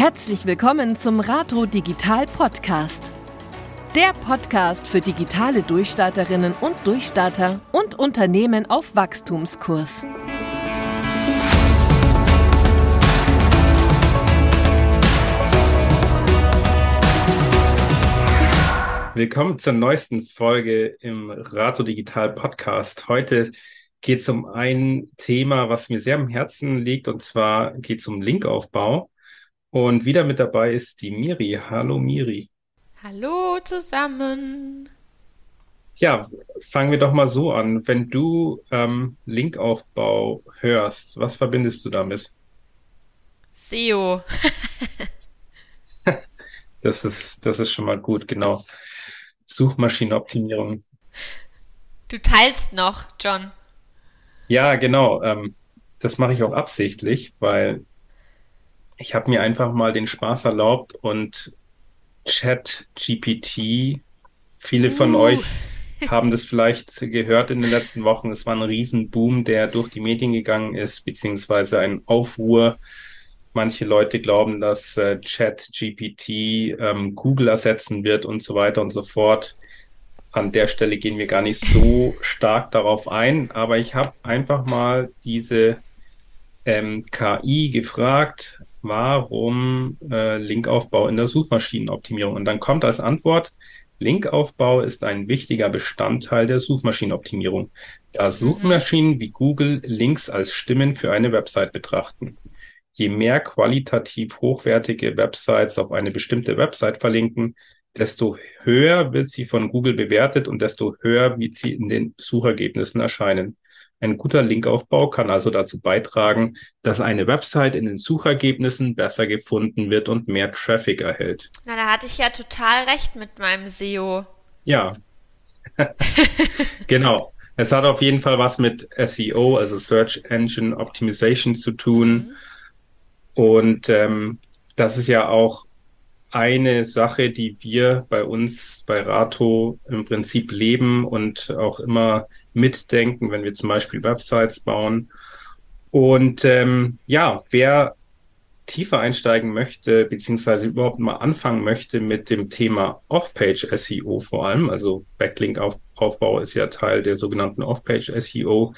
Herzlich willkommen zum Rato Digital Podcast. Der Podcast für digitale Durchstarterinnen und Durchstarter und Unternehmen auf Wachstumskurs. Willkommen zur neuesten Folge im Rato Digital Podcast. Heute geht es um ein Thema, was mir sehr am Herzen liegt, und zwar geht es um Linkaufbau. Und wieder mit dabei ist die Miri. Hallo Miri. Hallo zusammen. Ja, fangen wir doch mal so an. Wenn du ähm, Linkaufbau hörst, was verbindest du damit? SEO. das ist, das ist schon mal gut, genau. Suchmaschinenoptimierung. Du teilst noch, John. Ja, genau. Ähm, das mache ich auch absichtlich, weil ich habe mir einfach mal den Spaß erlaubt und Chat GPT, viele von uh. euch haben das vielleicht gehört in den letzten Wochen. Es war ein Riesenboom, der durch die Medien gegangen ist, beziehungsweise ein Aufruhr. Manche Leute glauben, dass äh, Chat GPT ähm, Google ersetzen wird und so weiter und so fort. An der Stelle gehen wir gar nicht so stark darauf ein, aber ich habe einfach mal diese ähm, KI gefragt, warum äh, Linkaufbau in der Suchmaschinenoptimierung? Und dann kommt als Antwort, Linkaufbau ist ein wichtiger Bestandteil der Suchmaschinenoptimierung, da mhm. Suchmaschinen wie Google Links als Stimmen für eine Website betrachten. Je mehr qualitativ hochwertige Websites auf eine bestimmte Website verlinken, desto höher wird sie von Google bewertet und desto höher wird sie in den Suchergebnissen erscheinen. Ein guter Linkaufbau kann also dazu beitragen, dass eine Website in den Suchergebnissen besser gefunden wird und mehr Traffic erhält. Na, da hatte ich ja total recht mit meinem SEO. Ja. genau. Es hat auf jeden Fall was mit SEO, also Search Engine Optimization zu tun. Mhm. Und ähm, das ist ja auch eine Sache, die wir bei uns bei Rato im Prinzip leben und auch immer mitdenken, wenn wir zum Beispiel Websites bauen. Und ähm, ja, wer tiefer einsteigen möchte, beziehungsweise überhaupt mal anfangen möchte mit dem Thema Off-Page SEO vor allem, also Backlink-Aufbau ist ja Teil der sogenannten Off-Page SEO,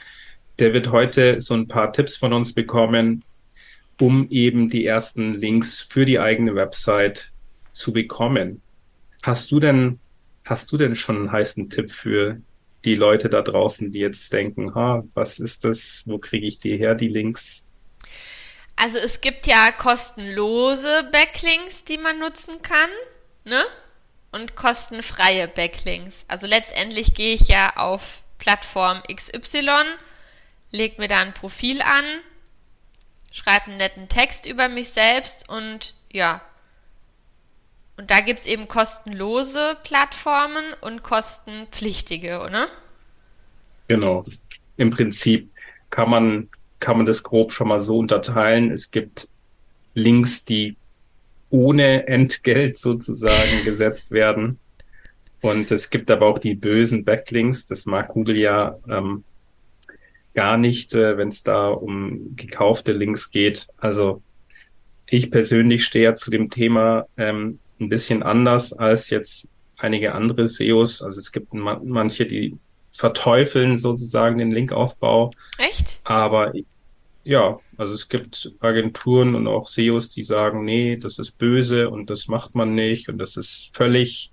der wird heute so ein paar Tipps von uns bekommen, um eben die ersten Links für die eigene Website zu bekommen. Hast du denn, hast du denn schon einen heißen Tipp für die Leute da draußen, die jetzt denken, ha, was ist das? Wo kriege ich die her, die Links? Also es gibt ja kostenlose Backlinks, die man nutzen kann, ne? Und kostenfreie Backlinks. Also letztendlich gehe ich ja auf Plattform XY, leg mir da ein Profil an, schreibe einen netten Text über mich selbst und ja, und da gibt es eben kostenlose Plattformen und kostenpflichtige, oder? Genau. Im Prinzip kann man, kann man das grob schon mal so unterteilen. Es gibt Links, die ohne Entgelt sozusagen gesetzt werden. Und es gibt aber auch die bösen Backlinks. Das mag Google ja ähm, gar nicht, äh, wenn es da um gekaufte Links geht. Also ich persönlich stehe ja zu dem Thema ähm, ein bisschen anders als jetzt einige andere SEOs. Also es gibt manche, die verteufeln sozusagen den Linkaufbau. Echt? Aber ja, also es gibt Agenturen und auch SEOs, die sagen, nee, das ist böse und das macht man nicht und das ist völlig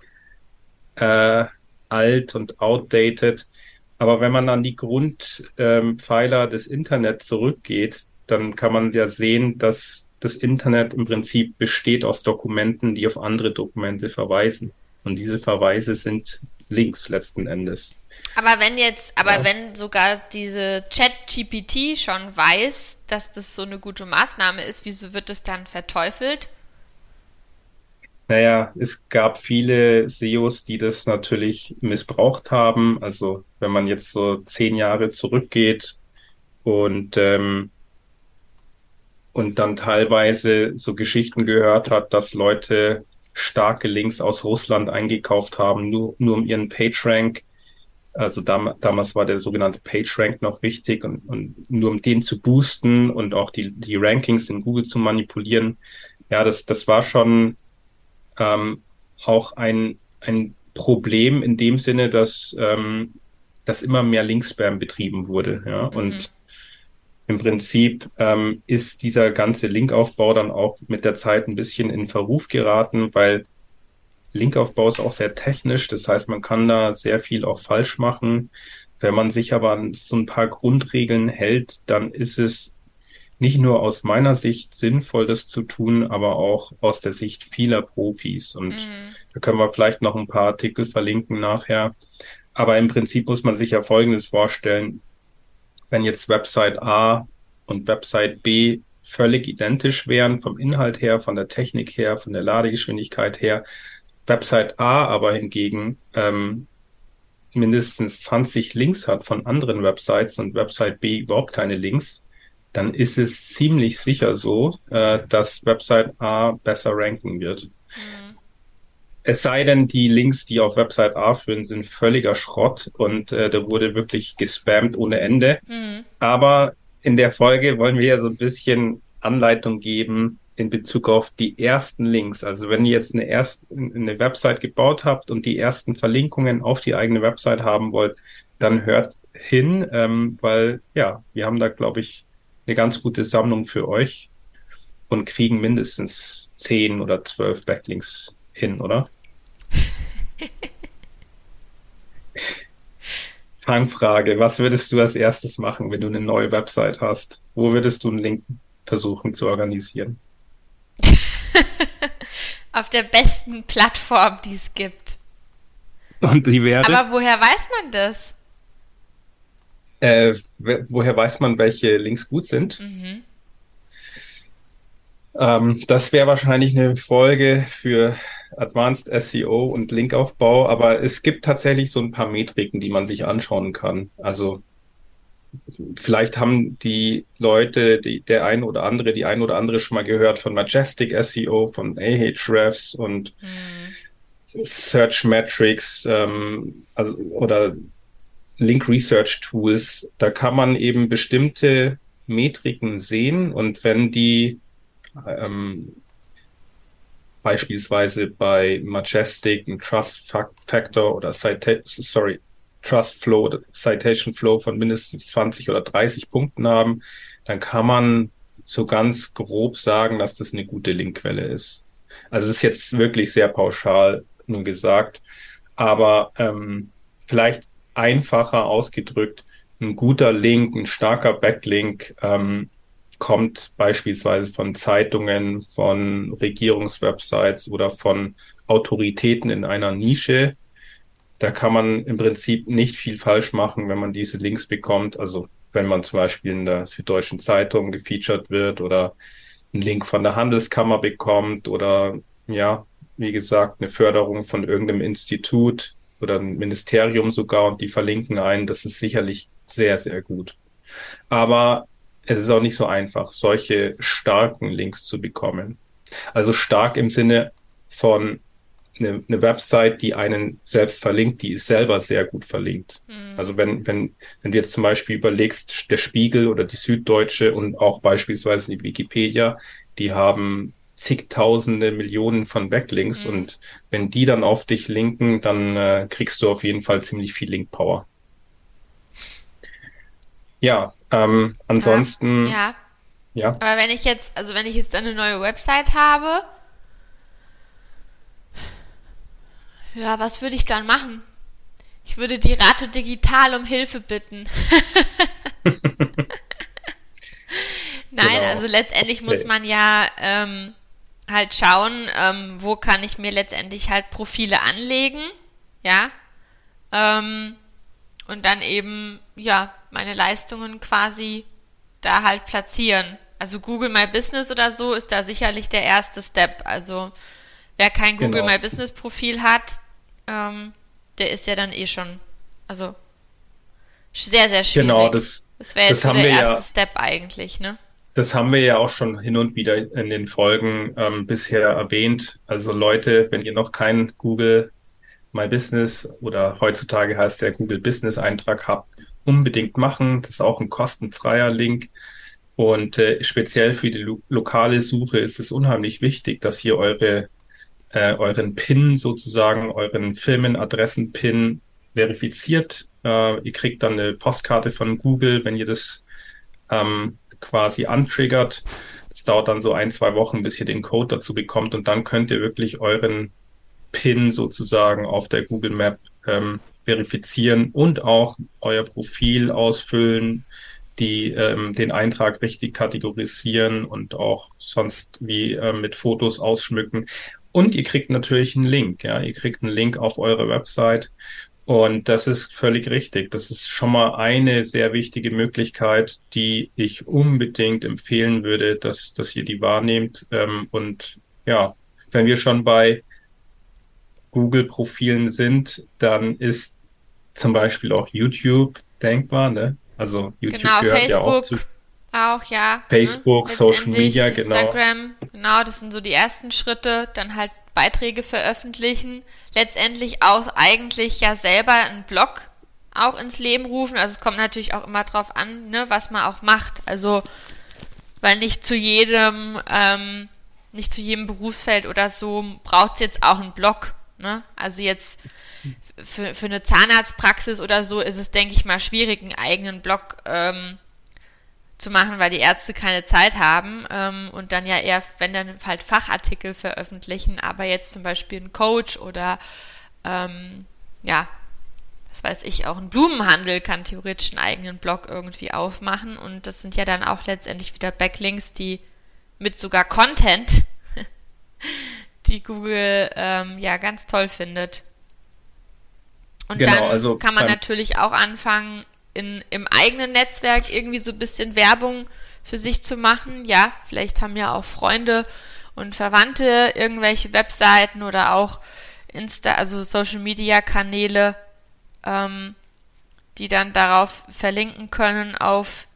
äh, alt und outdated. Aber wenn man an die Grundpfeiler ähm, des Internets zurückgeht, dann kann man ja sehen, dass das Internet im Prinzip besteht aus Dokumenten, die auf andere Dokumente verweisen. Und diese Verweise sind Links letzten Endes. Aber wenn jetzt, aber ja. wenn sogar diese Chat-GPT schon weiß, dass das so eine gute Maßnahme ist, wieso wird es dann verteufelt? Naja, es gab viele SEOs, die das natürlich missbraucht haben. Also wenn man jetzt so zehn Jahre zurückgeht und ähm, und dann teilweise so Geschichten gehört hat, dass Leute starke Links aus Russland eingekauft haben, nur, nur um ihren PageRank, also dam damals war der sogenannte PageRank noch wichtig und, und nur um den zu boosten und auch die, die Rankings in Google zu manipulieren. ja, das, das war schon ähm, auch ein, ein Problem in dem Sinne, dass, ähm, dass immer mehr Linkspam betrieben wurde. Ja? Mhm. Und im Prinzip ähm, ist dieser ganze Linkaufbau dann auch mit der Zeit ein bisschen in Verruf geraten, weil Linkaufbau ist auch sehr technisch. Das heißt, man kann da sehr viel auch falsch machen. Wenn man sich aber an so ein paar Grundregeln hält, dann ist es nicht nur aus meiner Sicht sinnvoll, das zu tun, aber auch aus der Sicht vieler Profis. Und mhm. da können wir vielleicht noch ein paar Artikel verlinken nachher. Aber im Prinzip muss man sich ja Folgendes vorstellen. Wenn jetzt Website A und Website B völlig identisch wären, vom Inhalt her, von der Technik her, von der Ladegeschwindigkeit her, Website A aber hingegen ähm, mindestens 20 Links hat von anderen Websites und Website B überhaupt keine Links, dann ist es ziemlich sicher so, äh, dass Website A besser ranken wird. Mhm. Es sei denn, die Links, die auf Website A führen, sind völliger Schrott und äh, da wurde wirklich gespammt ohne Ende. Mhm. Aber in der Folge wollen wir ja so ein bisschen Anleitung geben, in Bezug auf die ersten Links. Also wenn ihr jetzt eine, erst, eine Website gebaut habt und die ersten Verlinkungen auf die eigene Website haben wollt, dann hört hin, ähm, weil ja, wir haben da, glaube ich, eine ganz gute Sammlung für euch und kriegen mindestens zehn oder zwölf Backlinks hin, oder? Fangfrage, was würdest du als erstes machen, wenn du eine neue Website hast? Wo würdest du einen Link versuchen zu organisieren? Auf der besten Plattform, die es gibt. Und die wäre? Aber woher weiß man das? Äh, woher weiß man, welche Links gut sind? Mhm. Ähm, das wäre wahrscheinlich eine Folge für Advanced SEO und Linkaufbau, aber es gibt tatsächlich so ein paar Metriken, die man sich anschauen kann. Also vielleicht haben die Leute, die, der ein oder andere, die ein oder andere schon mal gehört von Majestic SEO, von Ahrefs und mhm. Search Metrics ähm, also, oder Link Research Tools. Da kann man eben bestimmte Metriken sehen und wenn die ähm, beispielsweise bei Majestic ein Trust Factor oder Citation, sorry, Trust Flow, Citation Flow von mindestens 20 oder 30 Punkten haben, dann kann man so ganz grob sagen, dass das eine gute Linkquelle ist. Also ist jetzt wirklich sehr pauschal nur gesagt, aber ähm, vielleicht einfacher ausgedrückt, ein guter Link, ein starker Backlink ähm, kommt beispielsweise von Zeitungen, von Regierungswebsites oder von Autoritäten in einer Nische, da kann man im Prinzip nicht viel falsch machen, wenn man diese Links bekommt. Also wenn man zum Beispiel in der Süddeutschen Zeitung gefeatured wird oder einen Link von der Handelskammer bekommt oder ja, wie gesagt, eine Förderung von irgendeinem Institut oder ein Ministerium sogar und die verlinken einen, das ist sicherlich sehr, sehr gut. Aber es ist auch nicht so einfach, solche starken Links zu bekommen. Also stark im Sinne von eine, eine Website, die einen selbst verlinkt, die ist selber sehr gut verlinkt. Mhm. Also wenn, wenn, wenn du jetzt zum Beispiel überlegst, der Spiegel oder die Süddeutsche und auch beispielsweise die Wikipedia, die haben zigtausende Millionen von Backlinks mhm. und wenn die dann auf dich linken, dann äh, kriegst du auf jeden Fall ziemlich viel Link-Power. Ja, ähm, ansonsten. Ja. ja. Aber wenn ich jetzt, also wenn ich jetzt eine neue Website habe, Ja, was würde ich dann machen? Ich würde die Rate digital um Hilfe bitten. Nein, genau. also letztendlich muss man ja ähm, halt schauen, ähm, wo kann ich mir letztendlich halt Profile anlegen, ja, ähm, und dann eben, ja, meine Leistungen quasi da halt platzieren. Also Google My Business oder so ist da sicherlich der erste Step. Also wer kein Google genau. My Business Profil hat, ähm, der ist ja dann eh schon, also sehr, sehr schwierig. Genau, das, das wäre jetzt das so der erste ja, Step eigentlich, ne? Das haben wir ja auch schon hin und wieder in den Folgen ähm, bisher erwähnt. Also Leute, wenn ihr noch kein Google My Business oder heutzutage heißt der Google Business Eintrag habt, unbedingt machen. Das ist auch ein kostenfreier Link. Und äh, speziell für die lo lokale Suche ist es unheimlich wichtig, dass ihr eure, äh, euren PIN sozusagen, euren Firmenadressen-PIN verifiziert. Äh, ihr kriegt dann eine Postkarte von Google, wenn ihr das ähm, quasi antriggert. Es dauert dann so ein, zwei Wochen, bis ihr den Code dazu bekommt und dann könnt ihr wirklich euren PIN sozusagen auf der Google Map ähm, verifizieren und auch euer Profil ausfüllen, die ähm, den Eintrag richtig kategorisieren und auch sonst wie äh, mit Fotos ausschmücken. Und ihr kriegt natürlich einen Link, ja, ihr kriegt einen Link auf eure Website. Und das ist völlig richtig. Das ist schon mal eine sehr wichtige Möglichkeit, die ich unbedingt empfehlen würde, dass, dass ihr die wahrnehmt. Ähm, und ja, wenn wir schon bei Google-Profilen sind, dann ist zum Beispiel auch YouTube denkbar, ne? Also YouTube genau, gehört Facebook ja auch zu auch, ja. Facebook, ne? Social Media, genau. Instagram, genau, das sind so die ersten Schritte. Dann halt Beiträge veröffentlichen. Letztendlich auch eigentlich ja selber einen Blog auch ins Leben rufen. Also es kommt natürlich auch immer drauf an, ne, was man auch macht. Also, weil nicht zu jedem, ähm, nicht zu jedem Berufsfeld oder so braucht es jetzt auch einen Blog. Ne? Also jetzt für, für eine Zahnarztpraxis oder so ist es, denke ich mal, schwierig, einen eigenen Blog ähm, zu machen, weil die Ärzte keine Zeit haben ähm, und dann ja eher, wenn dann halt Fachartikel veröffentlichen, aber jetzt zum Beispiel ein Coach oder ähm, ja, was weiß ich, auch ein Blumenhandel kann theoretisch einen eigenen Blog irgendwie aufmachen und das sind ja dann auch letztendlich wieder Backlinks, die mit sogar Content, die Google ähm, ja ganz toll findet. Und Genau, dann also kann man natürlich auch anfangen, in, im eigenen Netzwerk irgendwie so ein bisschen Werbung für sich zu machen. Ja, vielleicht haben ja auch Freunde und Verwandte irgendwelche Webseiten oder auch Insta, also Social Media Kanäle, ähm, die dann darauf verlinken können auf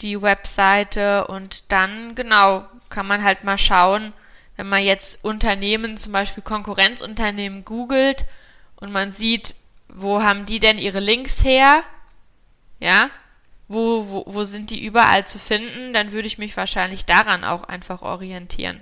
die Webseite und dann genau kann man halt mal schauen, wenn man jetzt Unternehmen, zum Beispiel Konkurrenzunternehmen googelt und man sieht, wo haben die denn ihre Links her? Ja, wo, wo, wo sind die überall zu finden? Dann würde ich mich wahrscheinlich daran auch einfach orientieren.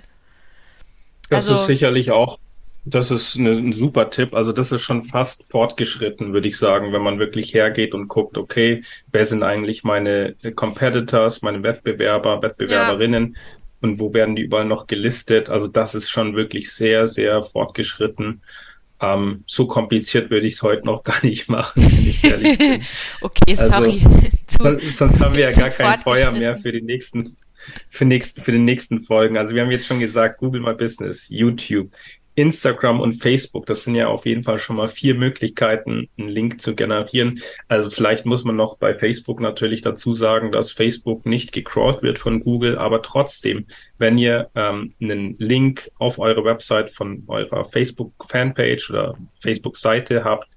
Das Also- ist sicherlich auch, das ist eine, ein super Tipp. Also das ist schon fast fortgeschritten, würde ich sagen, wenn man wirklich hergeht und guckt, okay, wer sind eigentlich meine Competitors, meine Wettbewerber, Wettbewerberinnen und wo werden die überall noch gelistet? Also das ist schon wirklich sehr, sehr fortgeschritten. Ähm, so kompliziert würde ich es heute noch gar nicht machen, wenn ich ehrlich bin. Okay, Also, sorry. Zu- Sonst, haben wir ja gar kein Feuer mehr für die nächsten, für nächsten, für die nächsten Folgen. Also wir haben jetzt schon gesagt, Google My Business, YouTube, Instagram und Facebook. Das sind ja auf jeden Fall schon mal vier Möglichkeiten, einen Link zu generieren. Also vielleicht muss man noch bei Facebook natürlich dazu sagen, dass Facebook nicht gecrawlt wird von Google, aber trotzdem, wenn ihr ähm, einen Link auf eure Website von eurer Facebook-Fanpage oder Facebook-Seite habt,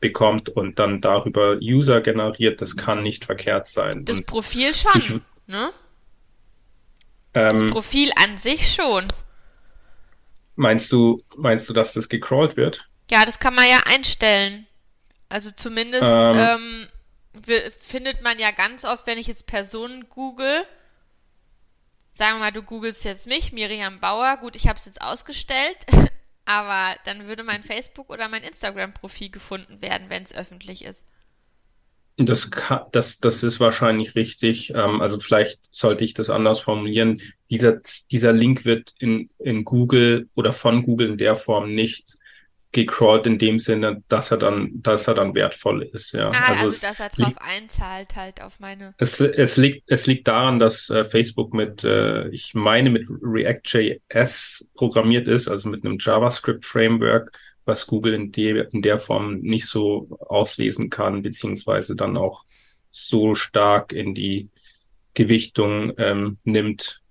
bekommt und dann darüber User generiert, das kann nicht verkehrt sein. Das Und, Profil schon, ich- ne? Das ähm, Profil an sich schon. Meinst du, meinst du, dass das gecrawlt wird? Ja, das kann man ja einstellen. Also zumindest Ähm. ähm, findet man ja ganz oft, wenn ich jetzt Personen google, sagen wir mal, du googelst jetzt mich, Miriam Bauer, gut, ich habe es jetzt ausgestellt, aber dann würde mein Facebook oder mein Instagram-Profil gefunden werden, wenn es öffentlich ist. Das, kann, das, das ist wahrscheinlich richtig. Ähm, also vielleicht sollte ich das anders formulieren. Dieser, dieser Link wird in, in Google oder von Google in der Form nicht gecrawlt in dem Sinne, dass er dann, dass er dann wertvoll ist. Ja, Ah, also, es dass er liegt- drauf einzahlt halt auf meine. Es, es liegt, es liegt daran, dass äh, Facebook mit, äh, ich meine, mit React.js programmiert ist, also mit einem JavaScript-Framework, was Google in, de, in der Form nicht so auslesen kann, beziehungsweise dann auch so stark in die Gewichtung ähm, nimmt,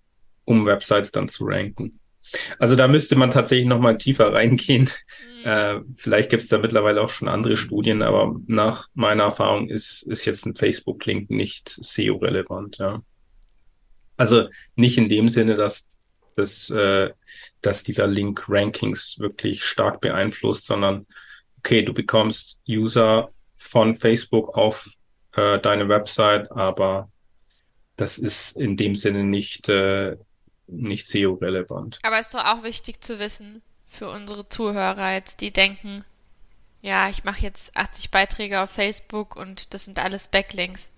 um Websites dann zu ranken. Also da müsste man tatsächlich nochmal tiefer reingehen. Hm. Äh, vielleicht gibt es da mittlerweile auch schon andere Studien, aber nach meiner Erfahrung ist, ist jetzt ein Facebook-Link nicht SEO-relevant, ja. Also nicht in dem Sinne, dass, dass, äh, dass dieser Link Rankings wirklich stark beeinflusst, sondern okay, du bekommst User von Facebook auf äh, deine Website, aber das ist in dem Sinne nicht, äh, nicht SEO-relevant. Aber ist doch auch wichtig zu wissen für unsere Zuhörer jetzt, die denken, ja, ich mache jetzt 80 Beiträge auf Facebook und das sind alles Backlinks.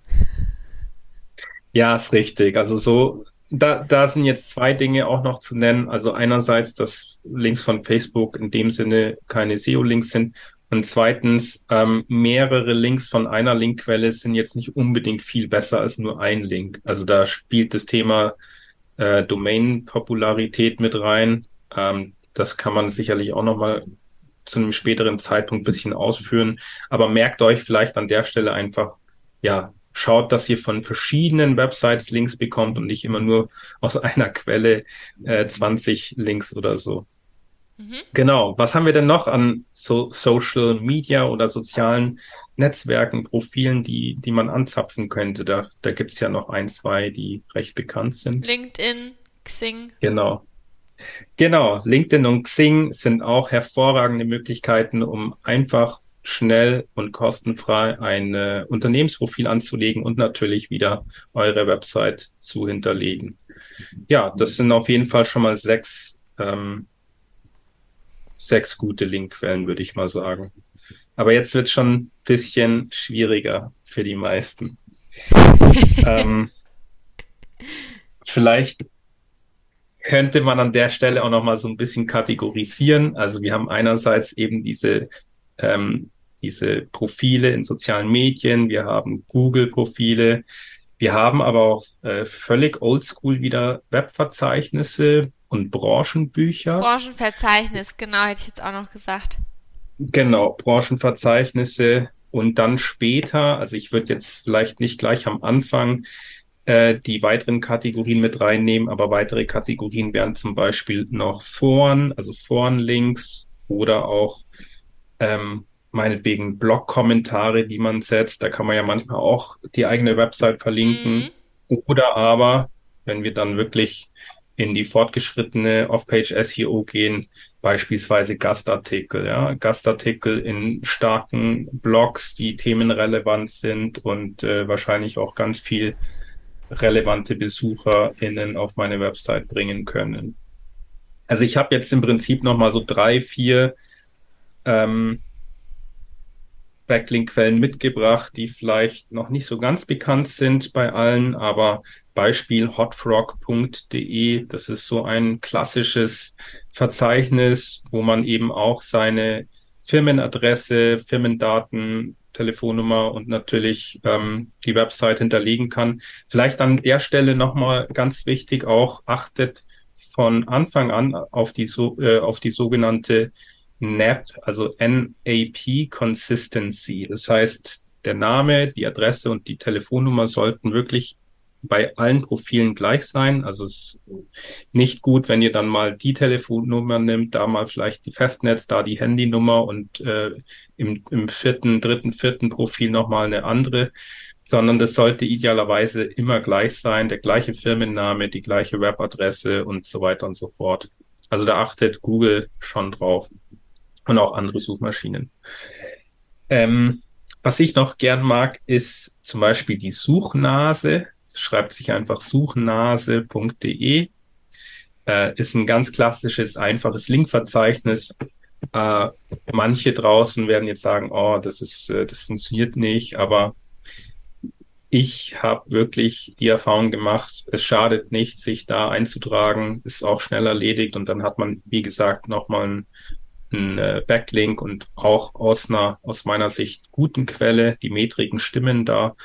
Ja, ist richtig. Also so, da, da sind jetzt zwei Dinge auch noch zu nennen. Also einerseits, dass Links von Facebook in dem Sinne keine SEO-Links sind. Und zweitens, ähm, mehrere Links von einer Linkquelle sind jetzt nicht unbedingt viel besser als nur ein Link. Also da spielt das Thema äh, Domain-Popularität mit rein. Ähm, das kann man sicherlich auch nochmal zu einem späteren Zeitpunkt bisschen ausführen. Aber merkt euch vielleicht an der Stelle einfach, ja, schaut, dass ihr von verschiedenen Websites Links bekommt und nicht immer nur aus einer Quelle äh, 20 Links oder so. Mhm. Genau. Was haben wir denn noch an so Social Media oder sozialen Netzwerken, Profilen, die, die man anzapfen könnte? Da, da gibt's ja noch ein, zwei, die recht bekannt sind. LinkedIn, Xing. Genau. Genau, LinkedIn und Xing sind auch hervorragende Möglichkeiten, um einfach schnell und kostenfrei ein äh, Unternehmensprofil anzulegen und natürlich wieder eure Website zu hinterlegen. Ja, das sind auf jeden Fall schon mal sechs, ähm, sechs gute Linkquellen, würde ich mal sagen. Aber jetzt wird schon ein bisschen schwieriger für die meisten. ähm, vielleicht könnte man an der Stelle auch noch mal so ein bisschen kategorisieren. Also wir haben einerseits eben diese ähm, diese Profile in sozialen Medien, wir haben Google-Profile, wir haben aber auch äh, völlig oldschool wieder Webverzeichnisse und Branchenbücher. Branchenverzeichnis, genau, hätte ich jetzt auch noch gesagt. Genau, Branchenverzeichnisse und dann später, also ich würde jetzt vielleicht nicht gleich am Anfang äh, die weiteren Kategorien mit reinnehmen, aber weitere Kategorien wären zum Beispiel noch Foren, also Forenlinks oder auch ähm, meinetwegen Blog-Kommentare, die man setzt. Da kann man ja manchmal auch die eigene Website verlinken. Mhm. Oder aber, wenn wir dann wirklich in die fortgeschrittene Off-Page SEO gehen, beispielsweise Gastartikel, ja, Gastartikel in starken Blogs, die themenrelevant sind und äh, wahrscheinlich auch ganz viel relevante BesucherInnen auf meine Website bringen können. Also ich habe jetzt im Prinzip nochmal so drei, vier ähm, Backlink-Quellen mitgebracht, die vielleicht noch nicht so ganz bekannt sind bei allen, aber Beispiel hotfrog.de, das ist so ein klassisches Verzeichnis, wo man eben auch seine Firmenadresse, Firmendaten, Telefonnummer und natürlich ähm, die Website hinterlegen kann. Vielleicht an der Stelle nochmal ganz wichtig auch, achtet von Anfang an auf die, so, äh, auf die sogenannte NAP, also NAP Consistency. Das heißt, der Name, die Adresse und die Telefonnummer sollten wirklich bei allen Profilen gleich sein. Also es ist nicht gut, wenn ihr dann mal die Telefonnummer nimmt, da mal vielleicht die Festnetz, da die Handynummer und äh, im, im vierten, dritten, vierten Profil nochmal eine andere, sondern das sollte idealerweise immer gleich sein, der gleiche Firmenname, die gleiche Webadresse und so weiter und so fort. Also da achtet Google schon drauf und auch andere Suchmaschinen. Ähm, was ich noch gern mag, ist zum Beispiel die Suchnase schreibt sich einfach suchnase.de. Äh, ist ein ganz klassisches, einfaches Linkverzeichnis. Äh, manche draußen werden jetzt sagen, oh, das ist, äh, das funktioniert nicht, aber ich habe wirklich die Erfahrung gemacht, es schadet nicht, sich da einzutragen, ist auch schnell erledigt und dann hat man, wie gesagt, nochmal einen, einen äh, Backlink und auch aus einer, aus meiner Sicht, guten Quelle. Die Metriken stimmen da.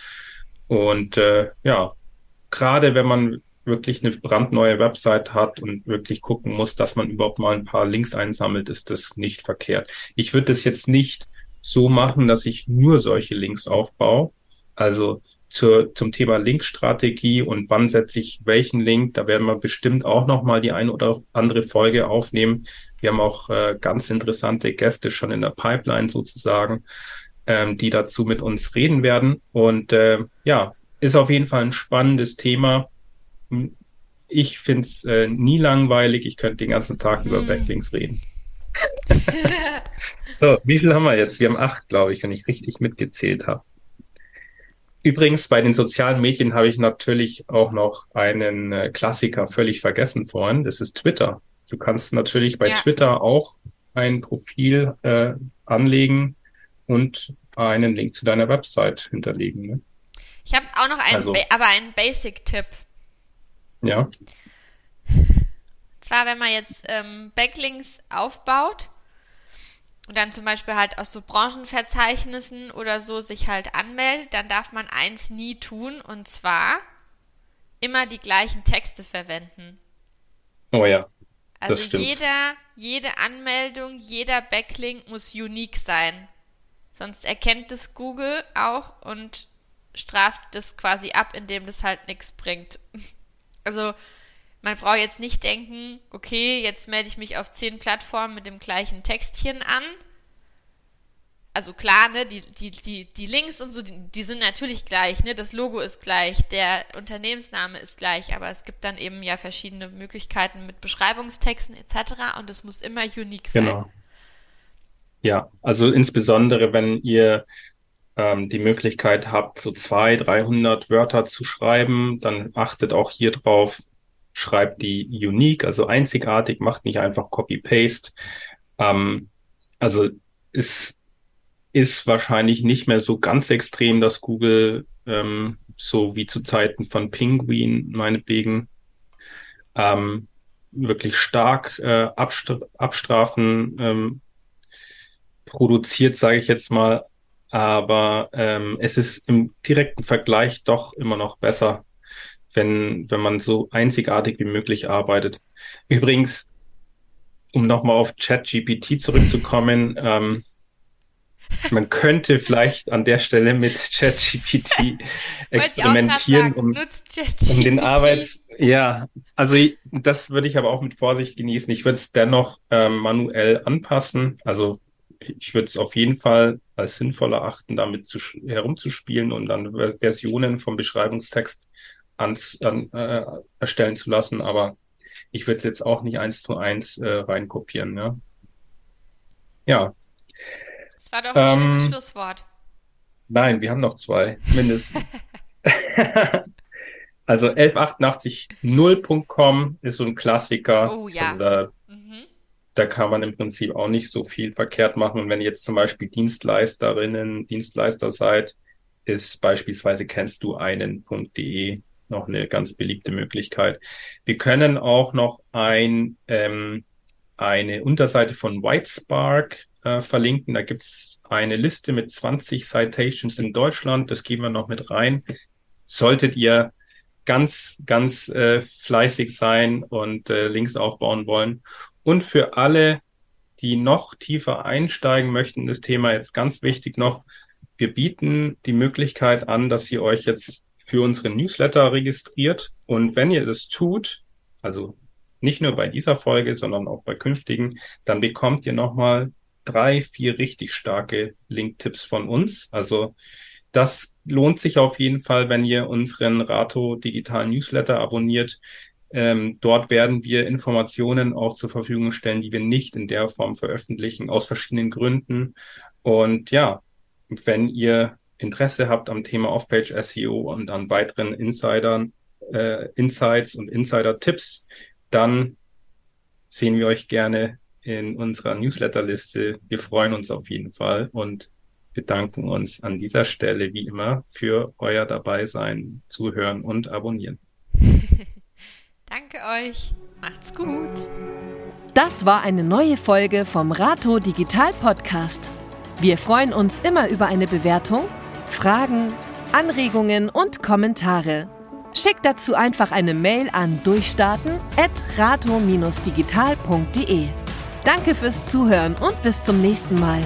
Und äh, ja, gerade wenn man wirklich eine brandneue Website hat und wirklich gucken muss, dass man überhaupt mal ein paar Links einsammelt, ist das nicht verkehrt. Ich würde das jetzt nicht so machen, dass ich nur solche Links aufbaue. Also zur, zum Thema Linkstrategie und wann setze ich welchen Link, da werden wir bestimmt auch nochmal die ein oder andere Folge aufnehmen. Wir haben auch äh, ganz interessante Gäste schon in der Pipeline sozusagen ähm, die dazu mit uns reden werden. Und äh, ja, ist auf jeden Fall ein spannendes Thema. Ich finde es äh, nie langweilig. Ich könnte den ganzen Tag hm. über Backlinks reden. so, wie viel haben wir jetzt? Wir haben acht, glaube ich, wenn ich richtig mitgezählt habe. Übrigens, bei den sozialen Medien habe ich natürlich auch noch einen äh, Klassiker völlig vergessen vorhin. Das ist Twitter. Du kannst natürlich bei ja. Twitter auch ein Profil äh, anlegen und einen Link zu deiner Website hinterlegen. Ne? Ich habe auch noch einen, also, aber einen Basic-Tipp. Ja. Zwar, wenn man jetzt ähm, Backlinks aufbaut und dann zum Beispiel halt aus so Branchenverzeichnissen oder so sich halt anmeldet, dann darf man eins nie tun und zwar immer die gleichen Texte verwenden. Oh ja. Also jeder, jede Anmeldung, jeder Backlink muss unique sein. Sonst erkennt es Google auch und straft das quasi ab, indem das halt nichts bringt. Also man braucht jetzt nicht denken, okay, jetzt melde ich mich auf zehn Plattformen mit dem gleichen Textchen an. Also klar, ne, die, die, die, die Links und so, die, die sind natürlich gleich, ne, das Logo ist gleich, der Unternehmensname ist gleich, aber es gibt dann eben ja verschiedene Möglichkeiten mit Beschreibungstexten etc. und es muss immer unique sein. Genau. Ja, also insbesondere wenn ihr ähm, die Möglichkeit habt, so zwei, 300 Wörter zu schreiben, dann achtet auch hier drauf, schreibt die unique, also einzigartig, macht nicht einfach Copy-Paste. Ähm, also ist, ist wahrscheinlich nicht mehr so ganz extrem, dass Google ähm, so wie zu Zeiten von Penguin meinetwegen ähm, wirklich stark äh, abstra abstrafen ähm, produziert, sage ich jetzt mal. Aber ähm, es ist im direkten Vergleich doch immer noch besser, wenn, wenn man so einzigartig wie möglich arbeitet. Übrigens, um nochmal auf ChatGPT zurückzukommen, ähm, man könnte vielleicht an der Stelle mit ChatGPT experimentieren, um, um den Arbeits... Ja, also das würde ich aber auch mit Vorsicht genießen. Ich würde es dennoch ähm, manuell anpassen. Also ich würde es auf jeden Fall als sinnvoll erachten, damit zu, herumzuspielen und dann Versionen vom Beschreibungstext an, an, äh, erstellen zu lassen, aber ich würde es jetzt auch nicht eins zu eins äh, reinkopieren. Ne? Ja. Das war doch ein ähm, schönes Schlusswort. Nein, wir haben noch zwei, mindestens. also 1188.0.com ist so ein Klassiker. Oh ja. Also da, mhm. da kann man im Prinzip auch nicht so viel verkehrt machen. Und wenn ihr jetzt zum Beispiel Dienstleisterinnen, Dienstleister seid, ist beispielsweise kennst du einen.de noch eine ganz beliebte Möglichkeit. Wir können auch noch ein, ähm, eine Unterseite von Whitespark äh, verlinken. Da gibt's eine Liste mit 20 Citations in Deutschland. Das geben wir noch mit rein. Solltet ihr ganz, ganz äh, fleißig sein und äh, Links aufbauen wollen. Und für alle, die noch tiefer einsteigen möchten das Thema, jetzt ganz wichtig noch, wir bieten die Möglichkeit an, dass ihr euch jetzt für unseren Newsletter registriert. Und wenn ihr das tut, also nicht nur bei dieser Folge, sondern auch bei künftigen, dann bekommt ihr nochmal drei, vier richtig starke Link-Tipps von uns. Also das lohnt sich auf jeden Fall, wenn ihr unseren Rato digitalen Newsletter abonniert. Ähm, dort werden wir Informationen auch zur Verfügung stellen, die wir nicht in der Form veröffentlichen, aus verschiedenen Gründen. Und ja, wenn ihr Interesse habt am Thema Off-Page SEO und an weiteren Insidern, äh, Insights und Insider-Tipps, dann sehen wir euch gerne in unserer Newsletterliste. Wir freuen uns auf jeden Fall und bedanken uns an dieser Stelle wie immer für euer Dabeisein, Zuhören und Abonnieren. Danke euch. Macht's gut. Das war eine neue Folge vom Rato Digital Podcast. Wir freuen uns immer über eine Bewertung Fragen, Anregungen und Kommentare. Schickt dazu einfach eine Mail an durchstarten.rato-digital.de. Danke fürs Zuhören und bis zum nächsten Mal.